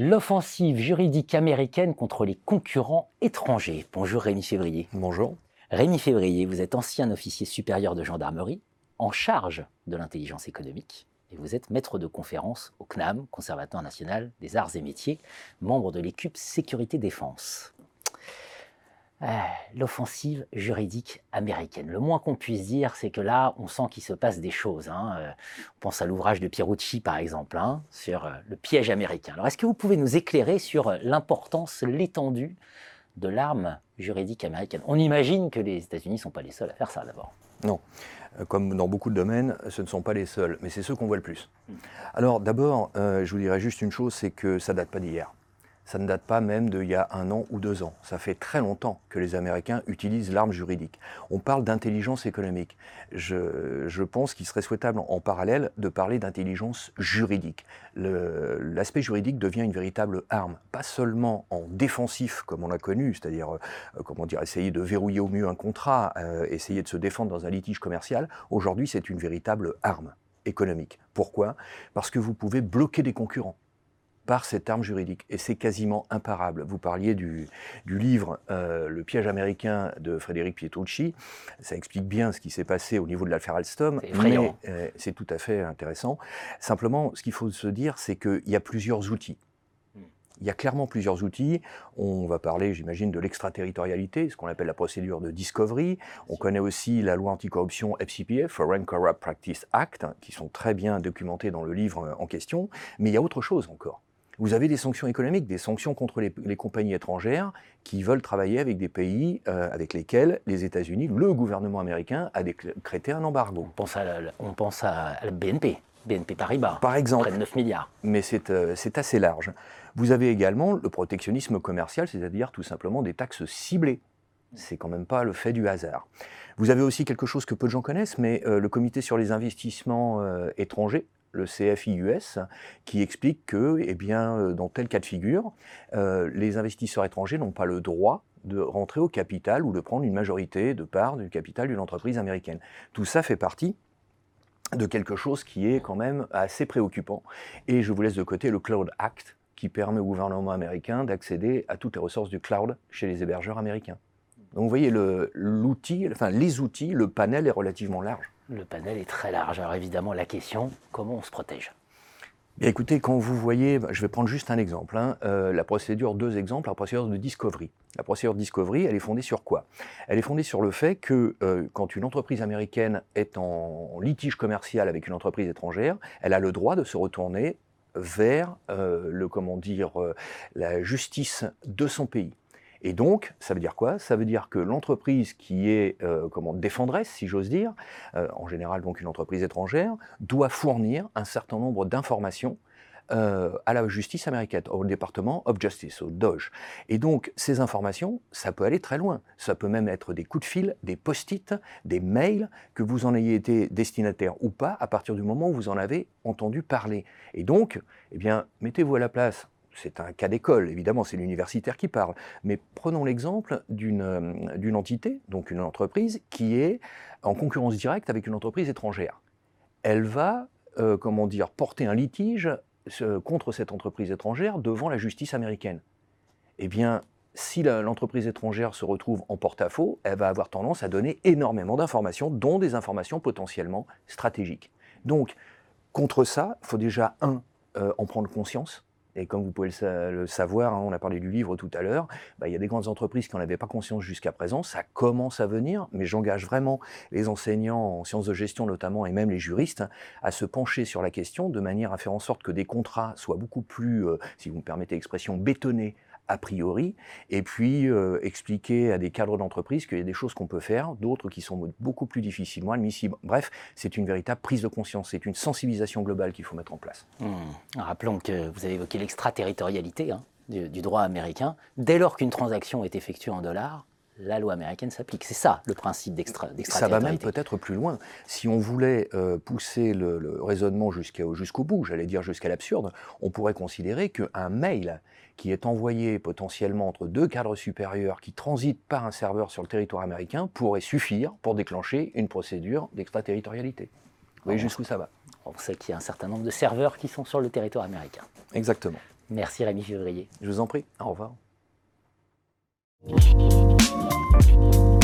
l'offensive juridique américaine contre les concurrents étrangers. Bonjour Rémi Février. Bonjour. Rémi Février, vous êtes ancien officier supérieur de gendarmerie en charge de l'intelligence économique et vous êtes maître de conférence au CNAM, Conservatoire national des arts et métiers, membre de l'équipe Sécurité Défense. Ah, l'offensive juridique américaine. Le moins qu'on puisse dire, c'est que là, on sent qu'il se passe des choses. Hein. Euh, on pense à l'ouvrage de Pierucci, par exemple, hein, sur euh, le piège américain. Alors, est-ce que vous pouvez nous éclairer sur euh, l'importance, l'étendue de l'arme juridique américaine? On imagine que les États-Unis ne sont pas les seuls à faire ça, d'abord. Non. Comme dans beaucoup de domaines, ce ne sont pas les seuls, mais c'est ceux qu'on voit le plus. Hmm. Alors, d'abord, je vous dirais juste une chose, c'est que ça date pas d'hier ça ne date pas même d'il y a un an ou deux ans. Ça fait très longtemps que les Américains utilisent l'arme juridique. On parle d'intelligence économique. Je, pense qu'il serait souhaitable en parallèle de parler d'intelligence juridique. L'aspect juridique devient une véritable arme, pas seulement en défensif comme on l'a connu, c'est-à-dire euh, essayer de verrouiller au mieux un contrat, euh, essayer de se défendre dans un litige commercial. Aujourd'hui, c'est une véritable arme économique. Pourquoi? Parce que vous pouvez bloquer des concurrents par cette arme juridique. Et c'est quasiment imparable. Vous parliez du, livre euh, Le piège américain de Frédéric Pietrucci. Ça explique bien ce qui s'est passé au niveau de l'affaire Alstom. Mais euh, c'est tout à fait intéressant. Simplement, ce qu'il faut se dire, c'est qu'il y a plusieurs outils. Il y a clairement plusieurs outils. On va parler, j'imagine, de l'extraterritorialité, ce qu'on appelle la procédure de discovery. On connaît aussi la loi anticorruption FCPA, Foreign Corrupt Practice Act, qui sont très bien documentées dans le livre en question. Mais il y a autre chose encore. Vous avez des sanctions économiques, des sanctions contre les, compagnies étrangères qui veulent travailler avec des pays euh, avec lesquels les États-Unis, le gouvernement américain, a décrété un embargo. On pense à la, on pense à la BNP. BNP Paribas, par exemple, près de 9 milliards. Mais euh, c'est assez large. Vous avez également le protectionnisme commercial, c'est-à-dire tout simplement des taxes ciblées. C'est quand même pas le fait du hasard. Vous avez aussi quelque chose que peu de gens connaissent, mais euh, le comité sur les investissements étrangers, le CFIUS, qui explique que, eh bien, euh, dans tel cas de figure, euh, les investisseurs étrangers n'ont pas le droit de rentrer au capital ou de prendre une majorité de part du capital d'une entreprise américaine. Tout ça fait partie de quelque chose qui est quand même assez préoccupant. Et je vous laisse de côté le Cloud Act, qui permet au gouvernement américain d'accéder à toutes les ressources du cloud chez les hébergeurs américains. Donc vous voyez, enfin les outils, le panel est relativement large. Le panel est très large. Alors évidemment, la question, comment on se protège? Écoutez, quand vous voyez, bah, je vais prendre juste un exemple, hein, euh, la procédure, deux exemples, la procédure de discovery. La procédure de discovery, elle est fondée sur quoi? Elle est fondée sur le fait que euh, quand une entreprise américaine est en litige commercial avec une entreprise étrangère, elle a le droit de se retourner vers euh, le comment la justice de son pays. Et donc, ça veut dire quoi? Ça veut dire que l'entreprise qui est euh, comment défendresse, si j'ose dire, euh, en général donc une entreprise étrangère, doit fournir un certain nombre d'informations euh, à la justice américaine, au département of justice, au DOJ. Et donc, ces informations, ça peut aller très loin. Ça peut même être des coups de fil, des post-it, des mails, que vous en ayez été destinataire ou pas, à partir du moment où vous en avez entendu parler. Et donc, eh bien, mettez-vous à la place c'est un cas d'école, évidemment, c'est l'universitaire qui parle. Mais prenons l'exemple euh, d'une entité, donc une entreprise, qui est en concurrence directe avec une entreprise étrangère. Elle va, euh, comment dire, porter un litige euh, contre cette entreprise étrangère devant la justice américaine. Eh bien, si l'entreprise étrangère se retrouve en porte-à-faux, elle va avoir tendance à donner énormément d'informations, dont des informations potentiellement stratégiques. Donc, contre ça, il faut déjà, un, en prendre conscience, et comme vous pouvez le, savoir, hein, on a parlé du livre tout à l'heure, bah, il y a des grandes entreprises qui n'en avaient pas conscience jusqu'à présent. Ça commence à venir, mais j'engage vraiment les enseignants en sciences de gestion notamment et même les juristes à se pencher sur la question de manière à faire en sorte que des contrats soient beaucoup plus, euh, si vous me permettez l'expression, bétonnés a priori, et puis euh, expliquer à des cadres d'entreprise qu'il y a des choses qu'on peut faire, d'autres qui sont beaucoup plus difficilement admissibles. Bref, c'est une véritable prise de conscience, c'est une sensibilisation globale qu'il faut mettre en place. Hmm. Rappelons que vous avez évoqué l'extraterritorialité hein, du, droit américain. Dès lors qu'une transaction est effectuée en dollars, la loi américaine s'applique. C'est ça le principe d'extraterritorialité. Ça va même peut-être plus loin. Si on voulait euh, pousser le, raisonnement jusqu'au bout, j'allais dire jusqu'à l'absurde, on pourrait considérer qu'un mail qui est envoyé potentiellement entre deux cadres supérieurs qui transitent par un serveur sur le territoire américain pourrait suffire pour déclencher une procédure d'extraterritorialité. Vous voyez jusqu'où ça va On sait qu'il y a un certain nombre de serveurs qui sont sur le territoire américain. Exactement. Merci Rémi Février. Je vous en prie. Au revoir. Thank you.